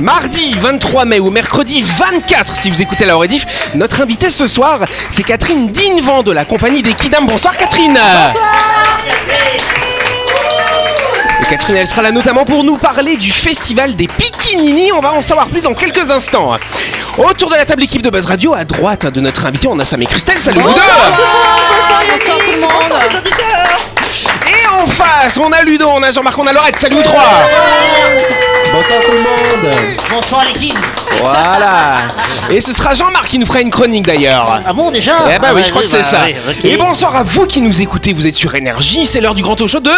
Mardi 23 mai ou mercredi 24 si vous écoutez la rediff, notre invitée ce soir, c'est Catherine Dignevent de la compagnie des Kidam. Bonsoir Catherine Et Catherine, elle sera là notamment pour nous parler du festival des Pikinini. On va en savoir plus dans quelques instants. Autour de la table équipe de Buzz Radio, à droite de notre invité, on a Sam et Christelle. Salut Bonsoir tout le monde. Et en face, on a Ludo, on a Jean-Marc, on a Laurette. Salut vous trois Bonsoir tout le monde Bonsoir les kids. Voilà Et ce sera Jean-Marc qui nous fera une chronique d'ailleurs. Ah bon déjà Eh bah Ah oui, ouais, je crois que bah c'est ça. ouais, ok. Et bonsoir à vous qui nous écoutez, vous êtes sur Énergie, c'est l'heure du grand talk show de...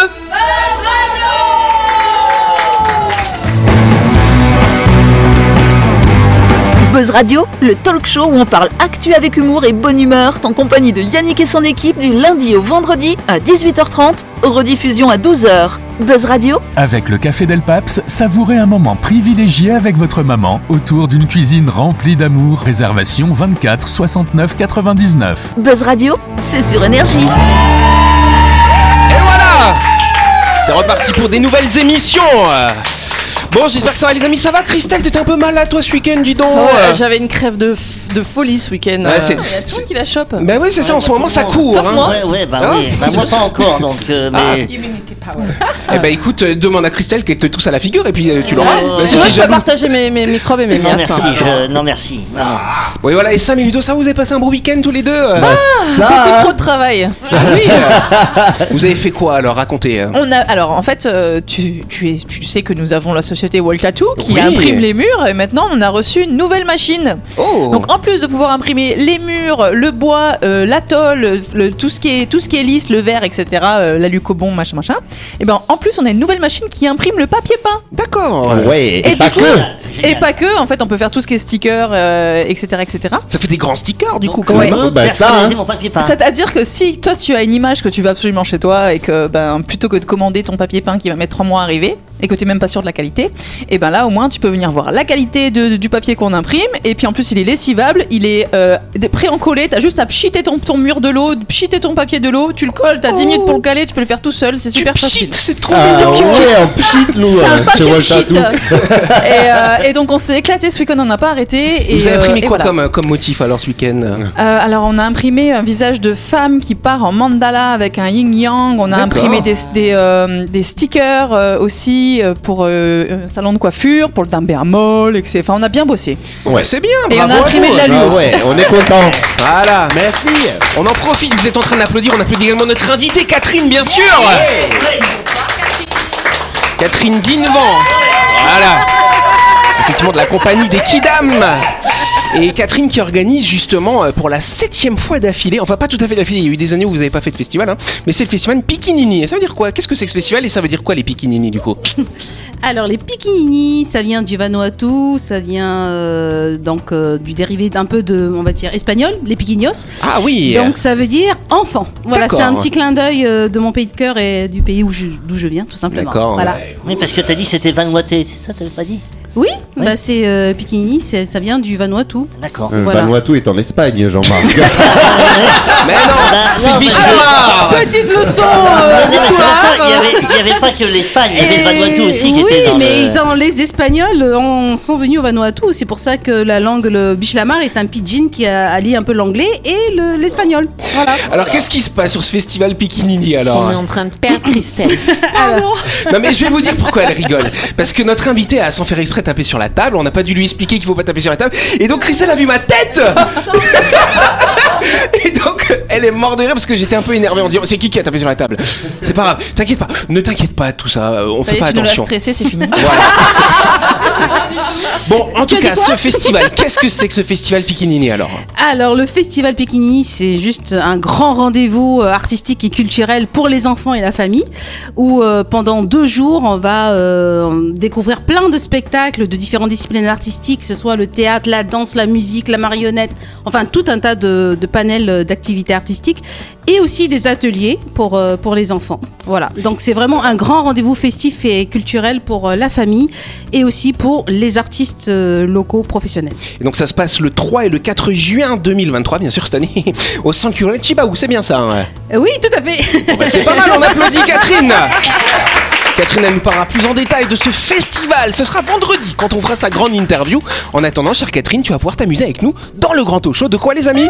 Buzz Radio, le talk show où on parle actu avec humour et bonne humeur, en compagnie de Yannick et son équipe du lundi au vendredi à 18h30, rediffusion à 12h. Buzz Radio, Avec le Café Del Paps, savourez un moment privilégié avec votre maman autour d'une cuisine remplie d'amour. Réservation 24 69 99. Buzz Radio, c'est sur énergie. Et voilà C'est reparti pour des nouvelles émissions Bon, j'espère que ça va les amis, ça va Christelle T'étais un peu malade toi ce week-end, dis donc. J'avais une crève de, de folie ce week-end. Ouais, c'est- Il y a tout le c'est- monde qui la chope. Bah oui, c'est ça, en ce moment ça court Sauf hein. moi. Ouais, ouais, bah Ah, oui. Bah, moi pas encore donc. euh, mais... Eh bah écoute, euh, demande à Christelle qu'elle te tousse à la figure et puis euh, tu l'auras. Bah, ouais. si Sinon, t'es je peux jaloux. partager mes, mes microbes et mes Non miasmes. merci, je... non merci. Non. Oui voilà, et Sam et Ludo, ça vous avez passé un beau week-end tous les deux euh Beaucoup Ça trop de travail. Ah oui euh, Vous avez fait quoi alors? Racontez euh. On a, alors en fait, euh, tu, tu, es, tu sais que nous avons la société Wall Tattoo qui Oui. imprime les murs et maintenant on a reçu une nouvelle machine. Oh Donc en plus de pouvoir imprimer les murs, le bois, euh, la tôle, le- tout, ce qui est, tout ce qui est lisse, le verre, etc., euh, l'alucobon, machin, machin, et ben en plus on a une nouvelle machine qui imprime le papier peint. D'accord Ouais, et, Et pas coup- que Et pas que, en fait on peut faire tout ce qui est sticker, euh, etc., etc. Ça fait des grands stickers du coup quand Ouais. même hein. Bah, ça, hein. mon papier peint. C'est-à-dire que si toi tu as une image que tu veux absolument chez toi et que ben plutôt que de commander ton papier peint qui va mettre trois mois à arriver et que tu n'es même pas sûr de la qualité, et ben là au moins tu peux venir voir la qualité de- du papier qu'on imprime et puis en plus il est lessivable, il est euh, pré-encollé, t'as juste à pchiter ton, ton mur de l'eau, pchiter ton papier de l'eau, tu le colles, t'as 10 minutes pour le caler, tu peux le faire tout seul, c'est super facile. c'est trop Ah mignon ouais, en pchit, nous, C'est un euh, papier Wall pchit. Tattoo. et, euh, et donc on s'est éclaté ce week-end, on n'a pas arrêté. Et, Vous avez euh, imprimé quoi voilà. comme, comme motif alors ce week-end? Euh, alors on a imprimé un visage de femme qui part en mandala avec un yin yang. On a imprimé des, des, euh, des stickers euh, aussi euh, pour euh, un salon de coiffure, pour le bémol, etc. Enfin on a bien bossé. Ouais, c'est bien, Et bravo on a imprimé de la Ah luce. ouais, on est content. Voilà Merci. On en profite, vous êtes en train d'applaudir, on applaudit également notre invitée Catherine, bien sûr Catherine Dinevent Voilà Effectivement de la compagnie des Kidam et Catherine qui organise justement euh, pour la septième fois d'affilée, enfin pas tout à fait d'affilée, il y a eu des années où vous n'avez pas fait de festival, hein, mais c'est le festival Pikinini. Et ça veut dire quoi? Qu'est-ce que c'est que ce festival et ça veut dire quoi les Pikinini du coup? Alors les pikinini, ça vient du Vanuatu, ça vient euh, donc euh, du dérivé d'un peu de, on va dire, espagnol, les piquinos. Ah oui Donc ça veut dire enfant. Voilà, c'est un petit clin d'œil euh, de mon pays de cœur et du pays où je- d'où je viens, tout simplement. D'accord. Voilà. Oui, parce que t'as dit c'était Vanuatu, c'est ça t'avais pas dit? Oui, bah c'est euh, pikinini, c'est- ça vient du Vanuatu. D'accord. Euh, Voilà. Vanuatu est en Espagne, Jean-Marc. Mais non Bah, C'est non, le Bichlamar Petite leçon euh, Non, ça, Il y avait- pas que l'Espagne, il y avait le Vanuatu aussi qui oui, était dans mais le... ils ont- les Espagnols en sont venus au Vanuatu. C'est pour ça que la langue, le bichlamar, est un pidgin qui a allié un peu l'anglais et le- l'espagnol. Voilà. Alors qu'est-ce qui se passe sur ce festival Pikinini alors On est en train de perdre Christelle. Non mais je vais vous dire pourquoi elle rigole. Parce que notre invité a sans faire exprès tapé sur la table. On n'a pas dû lui expliquer qu'il faut pas taper sur la table. Et donc Christelle a vu ma tête. Et donc elle est morte de rire parce que j'étais un peu énervé en disant c'est qui qui a tapé sur la table. C'est pas grave. T'inquiète pas. Ne t'inquiète pas de tout ça. euh, On Ça fait y pas tu attention. stressé, c'est fini. Bon, en tout cas, ce festival, qu'est-ce que c'est que ce festival Pikinini alors Alors, le festival Pékini, c'est juste un grand rendez-vous euh, artistique et culturel pour les enfants et la famille, où euh, pendant deux jours, on va euh, découvrir plein de spectacles de différentes disciplines artistiques, que ce soit le théâtre, la danse, la musique, la marionnette, enfin tout un tas de, de panels euh, d'activités artistiques, et aussi des ateliers pour, euh, pour les enfants. Voilà, donc c'est vraiment un grand rendez-vous festif et culturel pour euh, la famille, et aussi pour les artistes locaux professionnels. Et donc ça se passe le 3 et le 4 juin 2023, bien sûr cette année, au Sanctuary de Chibaou, c'est bien ça. hein Oui, tout à fait. Bon, bah, c'est pas mal, on applaudit Catherine Catherine elle nous parlera plus en détail de ce festival. Ce sera vendredi quand on fera sa grande interview. En attendant, chère Catherine, tu vas pouvoir t'amuser avec nous dans le grand talk show. De quoi, les amis?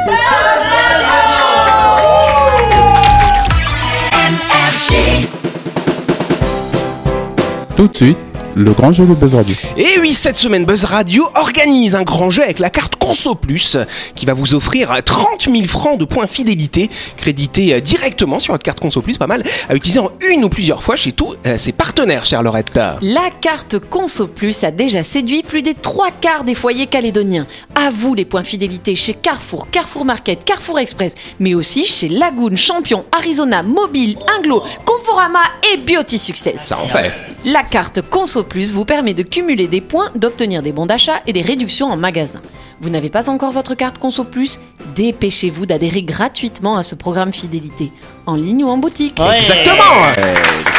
Tout de suite, le grand jeu de Buzz Radio. Et oui, cette semaine, Buzz Radio organise un grand jeu avec la carte Conso Plus qui va vous offrir 30 000 francs de points fidélité crédités euh, directement sur votre carte Conso Plus, pas mal, à utiliser en une ou plusieurs fois chez tous euh, ses partenaires, chère Laurette. La carte Conso Plus a déjà séduit plus des trois quarts des foyers calédoniens. À vous les points fidélité chez Carrefour, Carrefour Market, Carrefour Express, mais aussi chez Lagoon, Champion, Arizona, Mobile, Inglo, Conforama et Beauty Success. Ça en fait. La carte Conso Plus vous permet de cumuler des points, d'obtenir des bons d'achat et des réductions en magasin. Vous n'avez pas encore votre carte Conso Plus? Dépêchez-vous d'adhérer gratuitement à ce programme fidélité, en ligne ou en boutique. Ouais. Exactement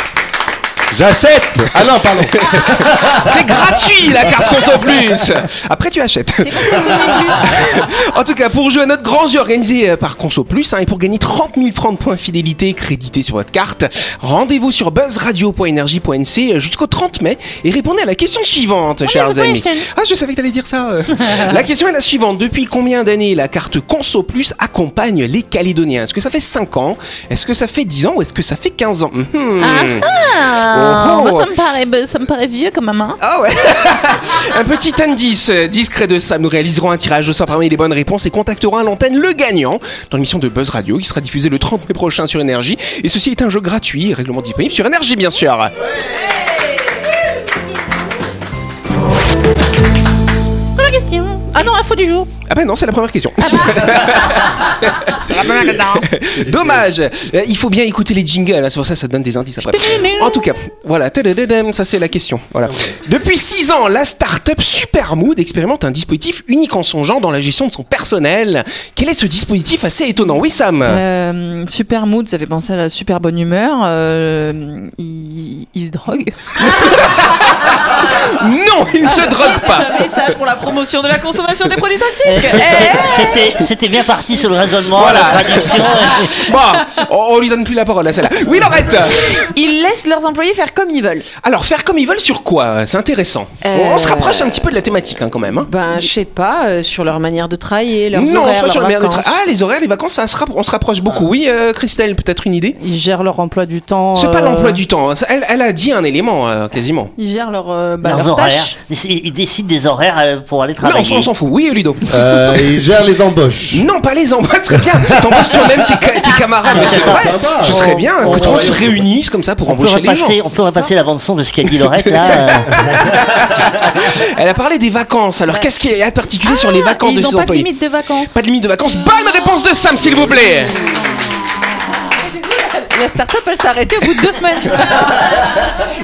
J'achète Ah non, pardon. C'est gratuit la carte Conso Plus Après tu achètes. en tout cas, pour jouer à notre grand jeu organisé euh, par Conso Plus hein, et pour gagner 30 000 francs de points de fidélité crédités sur votre carte, rendez-vous sur buzzradio.energie.nc jusqu'au 30 mai et répondez à la question suivante, chers amis. Ah, je savais que t'allais dire ça. euh. la question est la suivante. Depuis combien d'années la carte Conso Plus accompagne les Calédoniens? Est-ce que ça fait 5 ans? Est-ce que ça fait 10 ans? Ou est-ce que ça fait 15 ans? Mhm. Ah, Oh. moi, ça me paraît, ça me paraît vieux comme maman. Ah ouais Un petit indice euh, discret de ça. Nous réaliserons un tirage au sort parmi les bonnes réponses et contacterons à l'antenne le gagnant dans l'émission de Buzz Radio qui sera diffusée le 30 mai prochain sur Énergie. Et ceci est un jeu gratuit et règlement disponible sur Énergie bien sûr. Question. Ah non, info du jour. Ah ben non, c'est la première question. Dommage. Euh, Il faut bien écouter les jingles, hein, c'est pour ça que ça donne des indices après. En tout cas, voilà, ça c'est la question. Voilà. Depuis 6 ans, la start-up Supermood expérimente un dispositif unique en son genre dans la gestion de son personnel. Quel est ce dispositif assez étonnant? Oui, Sam Euh, super mood, ça fait penser à la super bonne humeur. Euh, il, il se drogue. Non, il ne se drogue pas. Un message pour la promotion de la consommation des produits toxiques. C'était bien parti sur le raisonnement, Voilà. la traduction. Bon, on, on lui donne plus la parole à celle-là. Oui, Laurette Ils laissent leurs employés faire comme ils veulent. Alors, faire comme ils veulent sur quoi? C'est intéressant. Euh, On se rapproche un petit peu de la thématique hein, quand même. hein. Ben, je sais pas, euh, sur leur manière de travailler, leurs non, horaires, c'est pas sur le leurs meilleur de tra- vacances. Ah, les horaires, les vacances, ça se rapp- on se rapproche beaucoup. Oui, euh, Christelle, peut-être une idée? Ils gèrent leur emploi du temps. C'est pas euh, l'emploi du temps. hein. Elle, elle a dit un élément, euh, quasiment. Ils gèrent leur, euh, bah, Leurs horaires. Ils, ils décident des horaires euh, pour aller Non, on travailler. s'en- on s'en fout. Oui, Ludo. Euh, il gère les embauches. Non, pas les embauches, très bien. T'embauches toi-même tes, ca- tes camarades. Ah, c'est c'est vrai. sympa. Ce serait bien On- que tout le monde se réunisse comme ça pour on peut, embaucher les gens. repasser, on peut repasser la bande-son de ce qu'a dit Laurette là. euh. Elle a parlé des vacances. Alors, qu'est-ce a de particulier sur les vacances Et de ils ses ont pas de employés limite de vacances. Pas de limite de vacances. Bonne réponse de Sam, s'il vous plaît. La start-up, elle s'est arrêtée au bout de deux semaines.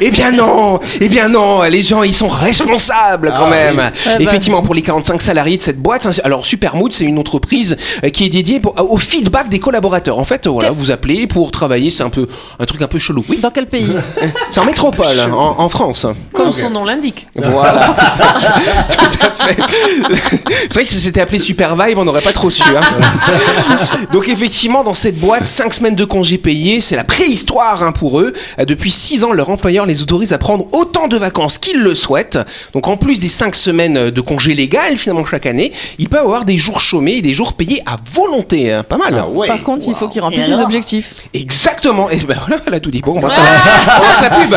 Eh bien non, eh bien non, les gens ils sont responsables quand même. bah. Effectivement, pour les 45 salariés de cette boîte, hein, alors Supermood c'est une entreprise euh, qui est dédiée pour- au feedback des collaborateurs. En fait, euh, voilà, vous appelez pour travailler, c'est un peu un truc un peu chelou. Oui, Dans quel pays c'est en métropole, en, en France. Comme son nom l'indique. Voilà. Tout à fait. C'est vrai que si c'était appelé Super Vibe, on n'aurait pas trop su. hein. Donc effectivement, dans cette boîte, 5 semaines de congés payés, c'est la préhistoire hein, pour eux. Euh, Depuis 6 ans, leur employeur les autorise à prendre autant de vacances qu'ils le souhaitent. Donc en plus des 5 semaines de congés légales, finalement chaque année, ils peuvent avoir des jours chômés et des jours payés à volonté. hein. Pas mal. Par contre, il faut qu'ils remplissent alors objectifs. Exactement. Et ben voilà, elle tout dit. Bon, bah, on lance la pub.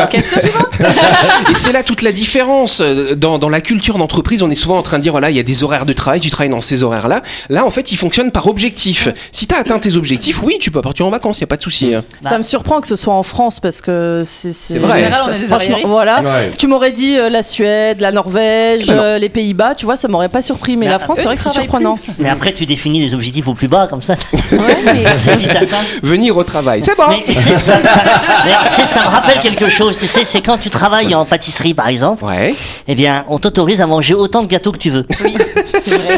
Et c'est là toute la différence. Euh, Dans, dans la culture d'entreprise, on est souvent en train de dire voilà, il y a des horaires de travail, tu travailles dans ces horaires-là. Là, en fait, ils fonctionnent par objectif. Si tu as atteint tes objectifs, oui, tu peux partir en vacances, il n'y a pas de souci. Hein. Ça me surprend que ce soit en France parce que c'est. C'est vrai. En général, on est des Franchement. Voilà. Ouais. Tu m'aurais dit euh, la Suède, la Norvège, non. euh, les Pays-Bas, tu vois, ça m'aurait pas surpris. Mais Mais la France, c'est vrai que c'est surprenant. Mais après, tu définis les objectifs au plus bas, comme ça. Ouais, mais C'est vite atteint. Venir au travail, c'est bon. Mais, ça, ça- mais, tu sais, ça me rappelle quelque chose, tu sais, c'est quand tu travailles en pâtisserie par exemple, Ouais. eh bien, on t'autorise à manger autant de gâteaux que tu veux.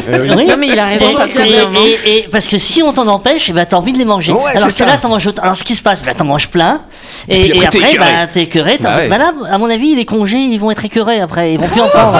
Euh, Oui. Non, mais il a raison, Et, parce que et- vraiment- et- et parce que si on t'en empêche, eh ben, t'as envie de les manger. Ouais, Alors c'est que ça. là, t'en manges autant. Alors ce qui se passe, ben, t'en manges plein. Et, puis après, et t'es après, écœuré. t'es écœuré. Bah ouais. bah là, à mon avis, les congés, ils vont être écœurés après, ils vont plus en prendre.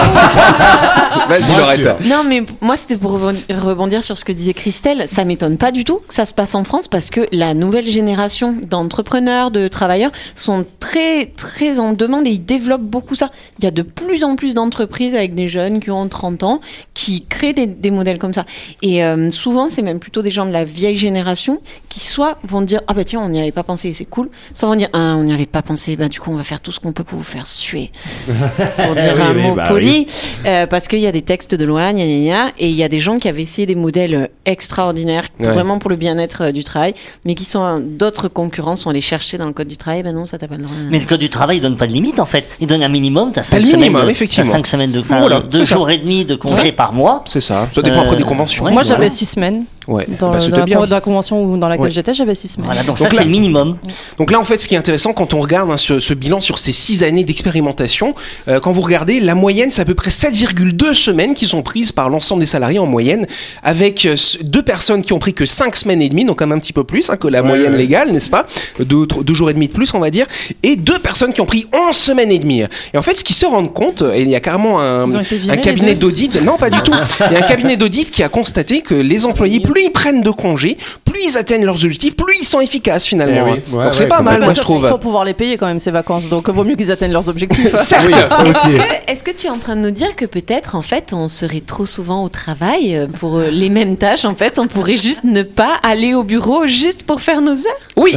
Vas-y, sûr. Non, mais moi, c'était pour rebon- rebondir sur ce que disait Christelle. Ça m'étonne pas du tout que ça se passe en France parce que la nouvelle génération d'entrepreneurs, de travailleurs sont très, très en demande et ils développent beaucoup ça. Il y a de plus en plus d'entreprises avec des jeunes qui ont 30 ans qui créent des, des modèles comme ça. Et euh, souvent, c'est même plutôt des gens de la vieille génération qui soit vont dire Ah bah tiens, on n'y avait pas pensé, c'est cool. Soit vont dire Ah, on n'y avait pas pensé, bah du coup, on va faire tout ce qu'on peut pour vous faire suer. Pour dire Oui, un oui, mot bah poli. Euh, parce qu'il y a des textes de loi, gna, gna, gna, et il y a des gens qui avaient essayé des modèles extraordinaires, Ouais. vraiment pour le bien-être euh, du travail, mais qui sont euh, d'autres concurrents sont allés chercher dans le code du travail. Ben non, ça t'a pas le droit. Mais le code du travail, il donne pas de limite en fait. Il donne un minimum. T'as T'as cinq le semaines minimum, de, effectivement. semaines de, enfin, Voilà, deux ça. jours et demi de congé par mois. C'est ça. Ça dépend Euh, après des conventions. ouais. Moi, voilà. j'avais six semaines. Ouais. Dans, Bah, dans la, bien. dans la convention dans laquelle Ouais. j'étais, j'avais six semaines. Voilà, donc, Donc ça c'est le minimum. Donc là, en fait, ce qui est intéressant quand on regarde hein, ce, ce bilan sur ces six années d'expérimentation, euh, quand vous regardez, la moyenne, c'est à peu près 7,2 semaines qui sont prises par l'ensemble des salariés en moyenne, avec euh, deux personnes qui ont pris que 5 semaines et demie, donc quand même un petit peu plus hein, que la Ouais, moyenne ouais. légale, n'est-ce pas? Deux, jours et demi de plus, on va dire, et deux personnes qui ont pris 11 semaines et demie. Et en fait, ce qu'ils se rendent compte, et il y a carrément un, virés, un cabinet d'audit, non pas du tout, il y a un cabinet d'audit qui a constaté que les employés, plus ils prennent de congés, plus ils atteignent leurs objectifs, plus ils sont efficaces finalement. Eh oui. Ouais, donc c'est ouais, pas mal, complètement. moi je trouve. Il faut pouvoir les payer quand même ces vacances, donc vaut mieux qu'ils atteignent leurs objectifs. Certes. Oui, aussi. Est-ce que, est-ce que tu es en train de nous dire que peut-être, en fait, on serait trop souvent au travail euh, pour euh, les mêmes tâches En fait, on pourrait juste ne pas aller au bureau juste pour faire nos heures? Oui.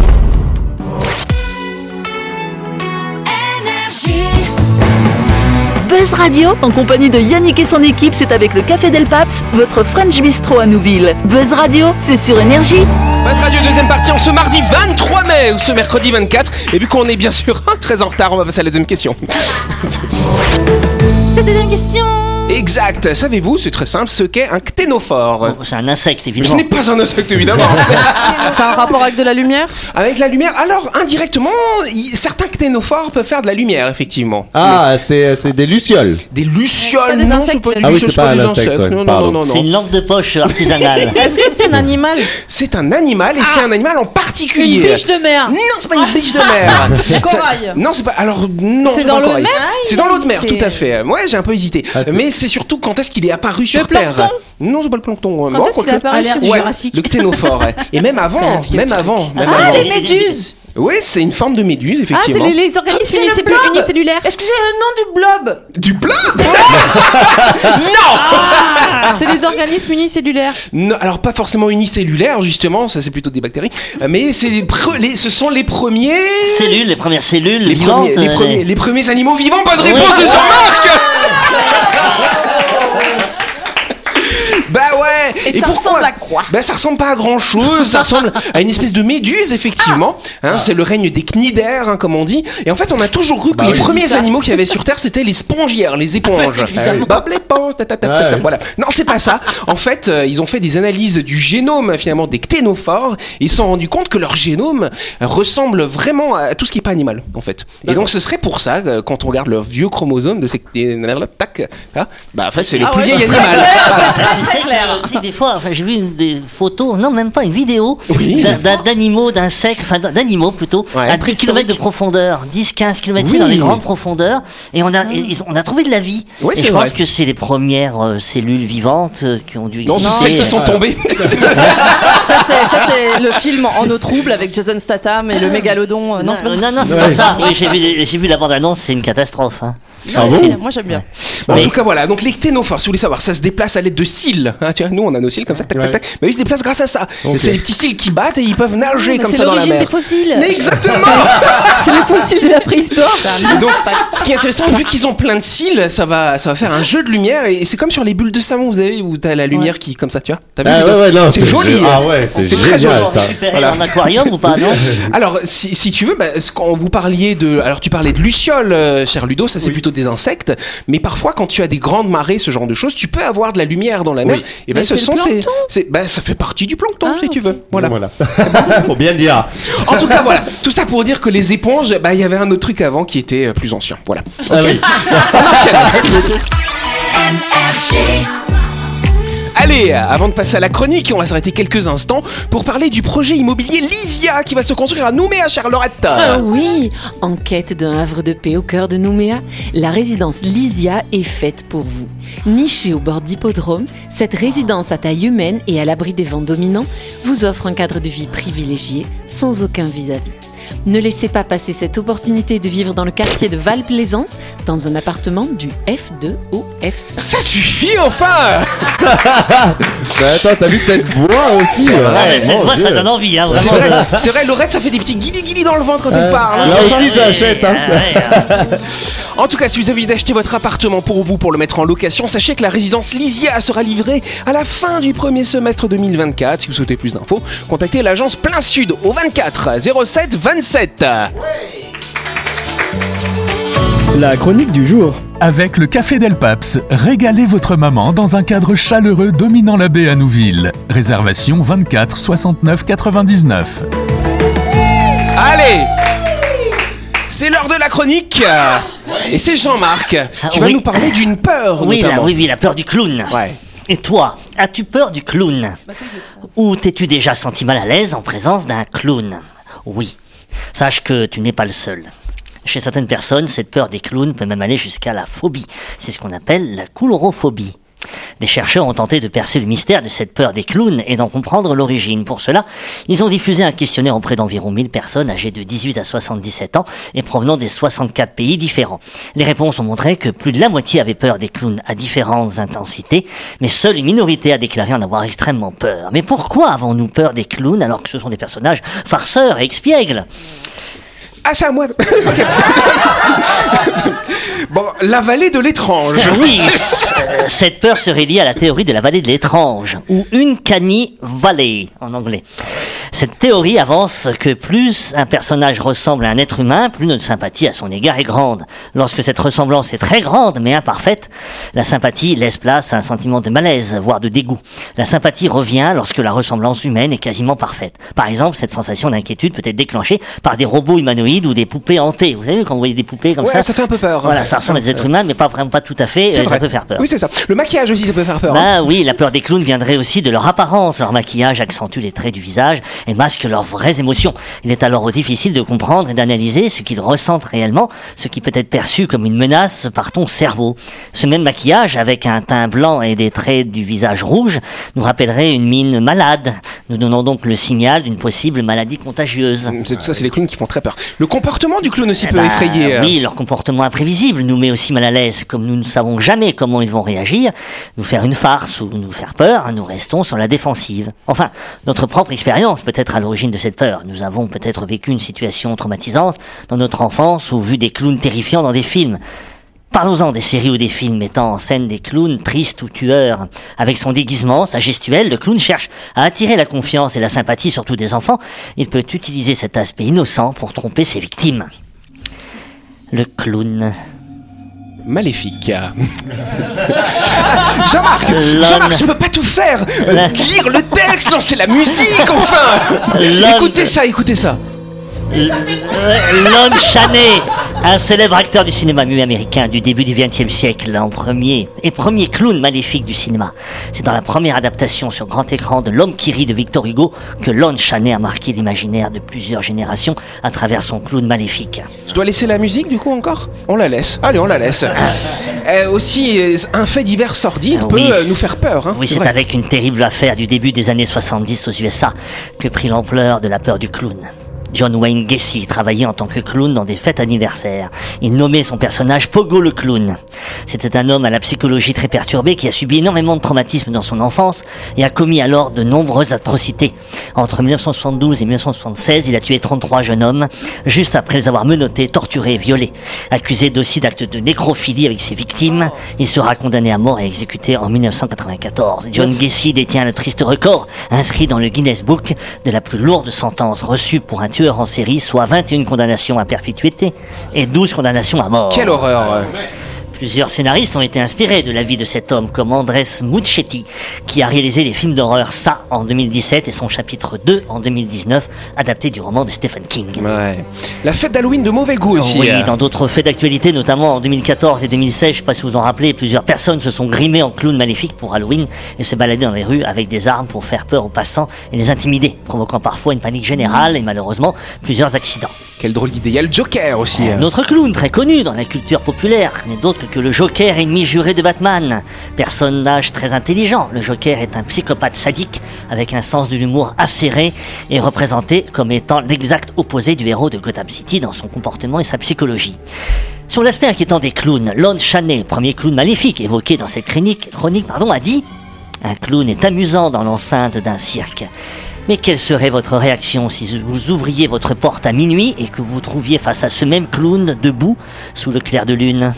Buzz Radio, en compagnie de Yannick et son équipe, c'est avec le Café Del Paps, votre French Bistro à Nouville. Buzz Radio, c'est sur Énergie. Buzz Radio deuxième partie en ce mardi 23 mai ou ce mercredi 24. Et vu qu'on est bien sûr très en retard, on va passer à la deuxième question. Exact. Savez-vous, c'est très simple, ce qu'est un cténophore? C'est un insecte Ce évidemment. n'est pas un insecte évidemment. C'est un rapport avec de la lumière? Avec la lumière? Alors indirectement, certains cténophores peuvent faire de la lumière effectivement. Ah, c'est c'est des lucioles. Des lucioles, des non, insectes, c'est pas des Ah oui, lucioles, c'est pas des un insecte, insectes. ouais, Non, non, pardon. non, non, C'est non. une lampe de poche artisanale. Est-ce que c'est un animal? C'est un animal et c'est un animal en particulier. Une biche de mer Non, c'est pas une biche de mer. Corail. Ça- Non, c'est pas. Alors non. C'est pas dans un l'eau de corail. mer? C'est dans l'eau de mer, c'est- tout à fait. Ouais, j'ai un peu hésité. Ah, c'est- Mais c'est surtout quand est-ce qu'il est apparu sur Terre. Non, c'est pas le plancton. Quand est-ce qu'il a apparu Ouais, Jurassique. le cténophore. Et même avant, même truc. avant, Ah, les méduses Oui, c'est une forme de méduse, Ah, c'est effectivement. les, les organismes unicellulaires. unicellulaires. Est-ce que c'est le nom du blob Du blob C'est les organismes unicellulaires. Non, alors pas forcément unicellulaire, justement, ça c'est plutôt des bactéries, mais c'est les pre- les- ce sont les premiers. cellules, les premières cellules Les vivantes. premiers, les, euh, premiers, les premiers animaux vivants, bonne Ouais. réponse de Jean-Marc Bah ouais Et ça pourquoi ressemble à quoi Bah ça ressemble pas à grand chose, ça ressemble à une espèce de méduse effectivement. Hein, C'est le règne des cnidaires hein, comme on dit. Et en fait on a toujours cru que Bah les oui. premiers animaux qu'il y avait sur Terre c'était les spongières, les éponges. Bob l'éponge, ta, Ouais. voilà. Non c'est pas ça. En fait euh, ils ont fait des analyses du génome finalement des cténophores et ils se sont rendus compte que leur génome ressemble vraiment à tout ce qui est pas animal en fait. Et donc ce serait pour ça euh, quand on regarde leur vieux chromosome de ces tac, hein, bah en fait c'est le Ah ouais, plus vieil c'est animal. Tu sais, des fois, enfin, j'ai vu une- des photos, non, même pas une vidéo, Oui. d'animaux, d'insectes, enfin d'animaux plutôt, Ouais. à 10 km de profondeur, 10-15 km Oui. dans les grandes profondeurs, et on a, et ils ont- on a trouvé de la vie. Ouais, et c'est je vrai. pense que c'est les premières euh, cellules vivantes euh, qui ont dû Non, exister. celles qui sont tombées. Ça, c'est, le film En eau trouble avec Jason Statham et le mégalodon. Euh, Non, c'est pas non, non, c'est Ouais. pas ça. Oui, j'ai vu, j'ai vu la bande-annonce, c'est une catastrophe. hein. Ah bon Moi, j'aime bien. En Mais- tout cas, voilà. Donc, les cténophores, si vous voulez savoir, ça se déplace à l'aide de cils. Hein, tu vois, nous, on a nos cils comme ça, tac, tac, Ouais. tac. Mais ils se déplacent grâce à ça. Ok. C'est les petits cils qui battent et ils peuvent nager comme c'est ça dans la mer. des fossiles. Mais exactement! C'est les fossiles de la préhistoire. Et donc, ce qui est intéressant, vu qu'ils ont plein de cils, ça va, ça va faire un jeu de lumière et c'est comme sur les bulles de savon, vous avez, où t'as la lumière qui, comme ça, tu vois. T'as? Ah ouais, ouais, C'est joli. Ah ouais, c'est C'est très génial joli. ça. Voilà. en aquarium ou pas, non Alors, si, si tu veux, bah, quand vous parliez de, alors tu parlais de lucioles, euh, cher Ludo, ça c'est plutôt des insectes, mais parfois quand tu as des grandes marées, ce genre de choses, tu peux avoir de la lumière dans la mer, Oui. Et ben ce c'est sont ces, plancton. ces- ben, ça fait partie du plancton si tu veux. Voilà. Voilà. Faut bien dire. En tout cas voilà, tout ça pour dire que les éponges, bah il y avait un autre truc avant qui était euh, plus ancien. Voilà. Ah oui. On enchaîne. Allez, avant de passer à la chronique, on va s'arrêter quelques instants pour parler du projet immobilier Lysia qui va se construire à Nouméa, Charlotte. Ah oui En quête d'un havre de paix au cœur de Nouméa, la résidence Lysia est faite pour vous. Nichée au bord d'hippodrome, cette résidence à taille humaine et à l'abri des vents dominants vous offre un cadre de vie privilégié sans aucun vis-à-vis. Ne laissez pas passer cette opportunité de vivre dans le quartier de Val-Plaisance dans un appartement du F2 au F5. Ça suffit enfin Bah, attends, t'as vu cette voix aussi Ouais, euh, cette mon voix, ça donne envie, hein, C'est vrai, c'est vrai, Laurette, ça fait des petits guili-guili dans le ventre quand elle Euh, parle. Là aussi, j'achète. Hein. ouais, ouais. En tout cas, si vous avez envie d'acheter votre appartement pour vous, pour le mettre en location, sachez que la résidence Lysia sera livrée à la fin du premier semestre 2024. Si vous souhaitez plus d'infos, contactez l'agence Plein Sud au 24 07 27. La chronique du jour. Avec le Café Del Paps, régalez votre maman dans un cadre chaleureux dominant la baie à Nouville. Réservation 24 69 99. Allez c'est l'heure de la chronique Et c'est Jean-Marc qui Ah, va oui. nous parler d'une peur Oui, la, notamment. oui, oui, la peur du clown. Ouais. Et toi, as-tu peur du clown? Ou t'es-tu déjà senti mal à l'aise en présence d'un clown? Oui. Sache que tu n'es pas le seul. Chez certaines personnes, cette peur des clowns peut même aller jusqu'à la phobie. C'est ce qu'on appelle la coulrophobie. Des chercheurs ont tenté de percer le mystère de cette peur des clowns et d'en comprendre l'origine. Pour cela, ils ont diffusé un questionnaire auprès d'environ 1000 personnes âgées de 18 à 77 ans et provenant des 64 pays différents. Les réponses ont montré que plus de la moitié avaient peur des clowns à différentes intensités, mais seule une minorité a déclaré en avoir extrêmement peur. Mais pourquoi avons-nous peur des clowns alors que ce sont des personnages farceurs et expiègles? Ah, c'est à moi. Bon, la vallée de l'étrange. Oui, cette peur serait liée à la théorie de la vallée de l'étrange, ou Uncanny Valley en anglais. Cette théorie avance que plus un personnage ressemble à un être humain, plus notre sympathie à son égard est grande. Lorsque cette ressemblance est très grande mais imparfaite, la sympathie laisse place à un sentiment de malaise, voire de dégoût. La sympathie revient lorsque la ressemblance humaine est quasiment parfaite. Par exemple, cette sensation d'inquiétude peut être déclenchée par des robots humanoïdes ou des poupées hantées. Vous savez, quand vous voyez des poupées comme Ouais, ça, ça fait un peu peur. Voilà, ça ressemble à des êtres humains, mais pas vraiment pas tout à fait. Euh, ça peut faire peur. Oui, c'est ça. Le maquillage aussi, ça peut faire peur. hein. Bah oui, la peur des clowns viendrait aussi de leur apparence. Leur maquillage accentue les traits du visage et masque leurs vraies émotions. Il est alors difficile de comprendre et d'analyser ce qu'ils ressentent réellement, ce qui peut être perçu comme une menace par ton cerveau. Ce même maquillage, avec un teint blanc et des traits du visage rouge, nous rappellerait une mine malade. Nous donnons donc le signal d'une possible maladie contagieuse. C'est tout ça, c'est les clowns qui font très peur. Le comportement du clown aussi Eh peut ben, effrayer. euh. Oui, leur comportement imprévisible nous met aussi mal à l'aise. Comme nous ne savons jamais comment ils vont réagir, nous faire une farce ou nous faire peur, nous restons sur la défensive. Enfin, notre propre expérience peut être à l'origine de cette peur. Nous avons peut-être vécu une situation traumatisante dans notre enfance ou vu des clowns terrifiants dans des films. Parlons-en des séries ou des films mettant en scène des clowns tristes ou tueurs. Avec son déguisement, sa gestuelle, le clown cherche à attirer la confiance et la sympathie, surtout des enfants. Il peut utiliser cet aspect innocent pour tromper ses victimes. Le clown. Maléfique. Jean-Marc, Jean-Marc, je peux pas tout faire. Euh, lire le texte, lancer la musique, enfin. Écoutez ça, écoutez ça. Euh, Lon Chaney, un célèbre acteur du cinéma muet américain du début du XXe siècle, en premier et premier clown maléfique du cinéma. C'est dans la première adaptation sur grand écran de L'homme qui rit de Victor Hugo que Lon Chaney a marqué l'imaginaire de plusieurs générations à travers son clown maléfique. Je dois laisser la musique du coup encore? On la laisse. Allez, on la laisse. Euh, aussi, euh, un fait divers sordide peut oui, nous faire peur. Hein, Oui, c'est avec une terrible affaire du début des années 70 aux USA que prit l'ampleur de la peur du clown. John Wayne Gacy travaillait en tant que clown dans des fêtes anniversaires. Il nommait son personnage Pogo le clown. C'était un homme à la psychologie très perturbée qui a subi énormément de traumatismes dans son enfance et a commis alors de nombreuses atrocités. Entre 1972 et 1976, il a tué 33 jeunes hommes juste après les avoir menottés, torturés et violés. Accusé d'aussi d'actes de nécrophilie avec ses victimes, il sera condamné à mort et exécuté en 1994. John Gacy détient le triste record inscrit dans le Guinness Book de la plus lourde sentence reçue pour un tueur en série, soit 21 condamnations à perpétuité et 12 condamnations à mort. Quelle horreur. Plusieurs scénaristes ont été inspirés de la vie de cet homme, comme Andrés Muschietti, qui a réalisé les films d'horreur Ça en 2017 et son chapitre 2 en 2019, adapté du roman de Stephen King. Ouais. La fête d'Halloween de mauvais goût aussi. Oui, euh. dans d'autres faits d'actualité, notamment en 2014 et 2016, je sais pas si vous en rappelez, plusieurs personnes se sont grimées en clowns maléfiques pour Halloween et se baladaient dans les rues avec des armes pour faire peur aux passants et les intimider, provoquant parfois une panique générale et malheureusement plusieurs accidents. Quelle drôle d'idée. Il y a le Joker aussi. Un autre clown très connu dans la culture populaire n'est d'autre que le Joker, ennemi juré de Batman. Personnage très intelligent, le Joker est un psychopathe sadique avec un sens de l'humour acéré et représenté comme étant l'exact opposé du héros de Gotham City dans son comportement et sa psychologie. Sur l'aspect inquiétant des clowns, Lon Chaney, premier clown maléfique évoqué dans cette chronique, chronique pardon, a dit Un clown est amusant dans l'enceinte d'un cirque. Mais quelle serait votre réaction si vous ouvriez votre porte à minuit et que vous trouviez face à ce même clown debout sous le clair de lune?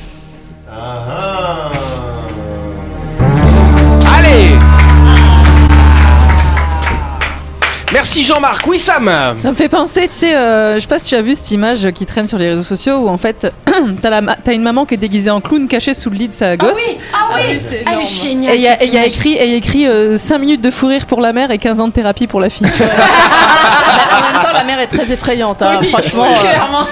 Merci Jean-Marc. Oui Sam Ça me fait penser, tu sais, euh, je sais pas si tu as vu cette image qui traîne sur les réseaux sociaux où en fait t'as ma- une maman qui est déguisée en clown cachée sous le lit de sa gosse. Ah oui, c'est Ah, énorme. génial. Et il y a, cette et il y a écrit, et il y a écrit 5 minutes de fou rire pour la mère et 15 ans de thérapie pour la fille. en même temps, la mère est très effrayante. hein. Oui, Franchement, oui, euh, clairement.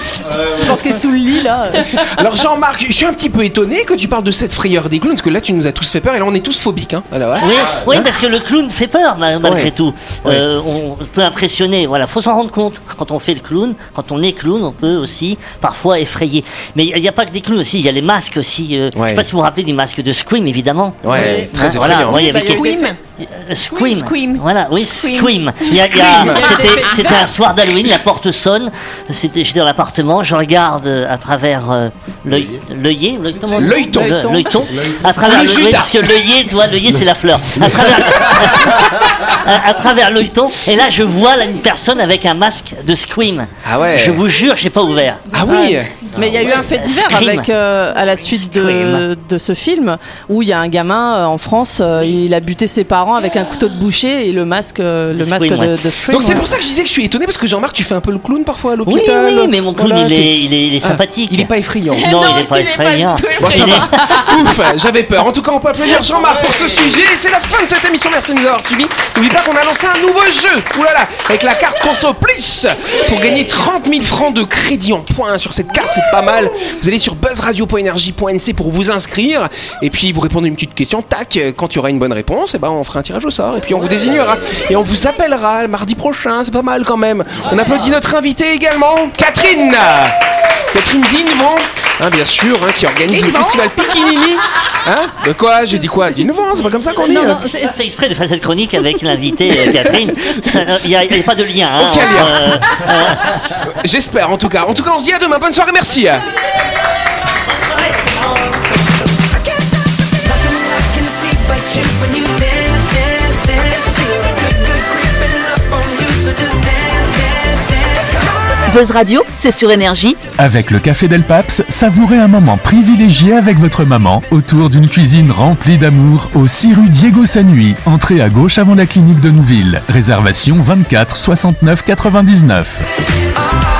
planquée sous le lit là. Alors Jean-Marc, je suis un petit peu étonné que tu parles de cette frayeur des clowns parce que là tu nous as tous fait peur et là on est tous phobiques. Hein. Alors, ouais. Oui, oui, Hein parce que le clown fait peur ma- malgré Ouais. tout. Euh, on peut impressionner. Voilà, faut s'en rendre compte. Quand on fait le clown, quand on est clown, on peut aussi parfois effrayer. Mais il n'y a pas que des clowns aussi. Il y a les masques aussi. euh, Je Ouais. sais pas si vous vous rappelez du masque de Scream, évidemment. Ouais, très Hein, effrayant. Voilà, ouais, il y Bah, avait il y a quel- Scream. Scream. Scream. Voilà, oui, Scream. Scream. C'était un soir d'Halloween, la porte sonne. C'était j'étais dans l'appartement, je regarde euh, à travers euh, l'œil- l'œillet, L'œilleton. Le- l'œilleton. À travers oui, parce que l'œillet, tu vois, l'œillet c'est la fleur. À travers, à, à travers l'œilleton, et là je vois là, une personne avec un masque de Scream. Ah ouais. Je vous jure, j'ai pas ouvert. Ah oui. Mais il y a eu un fait divers avec euh, à la suite de, ce film où il y a un gamin euh, en France, euh, il a buté ses parents avec un couteau de boucher et le masque, le De masque Scream, de, ouais. de Scream. Donc c'est pour ça que je disais que je suis étonné parce que Jean-Marc tu fais un peu le clown parfois à Oui, l'hôpital. oui, mais mon clown Voilà, il, est, il, est, il est Ah, sympathique. il est pas effrayant. Non, il est pas effrayant. Bon, ça va. est- Ouf, j'avais peur. En tout cas, on peut applaudir Jean-Marc pour ce sujet. C'est la fin de cette émission. Merci de nous avoir suivis. N'oublie pas qu'on a lancé un nouveau jeu. Là, avec la carte Conso Plus pour gagner 30 000 francs de crédit en points sur cette carte. Pas mal. Vous allez sur buzzradio.energie.nc pour vous inscrire et puis vous répondez une petite question. Tac, quand il y aura une bonne réponse, et ben on fera un tirage au sort et puis on vous désignera et on vous appellera le mardi prochain. C'est pas mal quand même. On applaudit notre invité également, Catherine. Catherine Dinevant, hein, bien sûr, hein, qui organise le festival Pikinini. Hein De quoi J'ai dit quoi Dinevant, c'est pas comme ça qu'on dit. Non, hein. non, c'est exprès de faire cette chronique avec l'invité euh, Catherine. Il n'y a, y a pas de lien. Hein, Aucun lien. euh, J'espère en tout cas. En tout cas, on se dit à demain. Bonne soirée, merci. Buzz Radio, c'est sur énergie. Avec le Café Del Paps, savourez un moment privilégié avec votre maman autour d'une cuisine remplie d'amour au 6 rue Diego Sanui, entrée à gauche avant la clinique de Nouville. Réservation 24 69 99.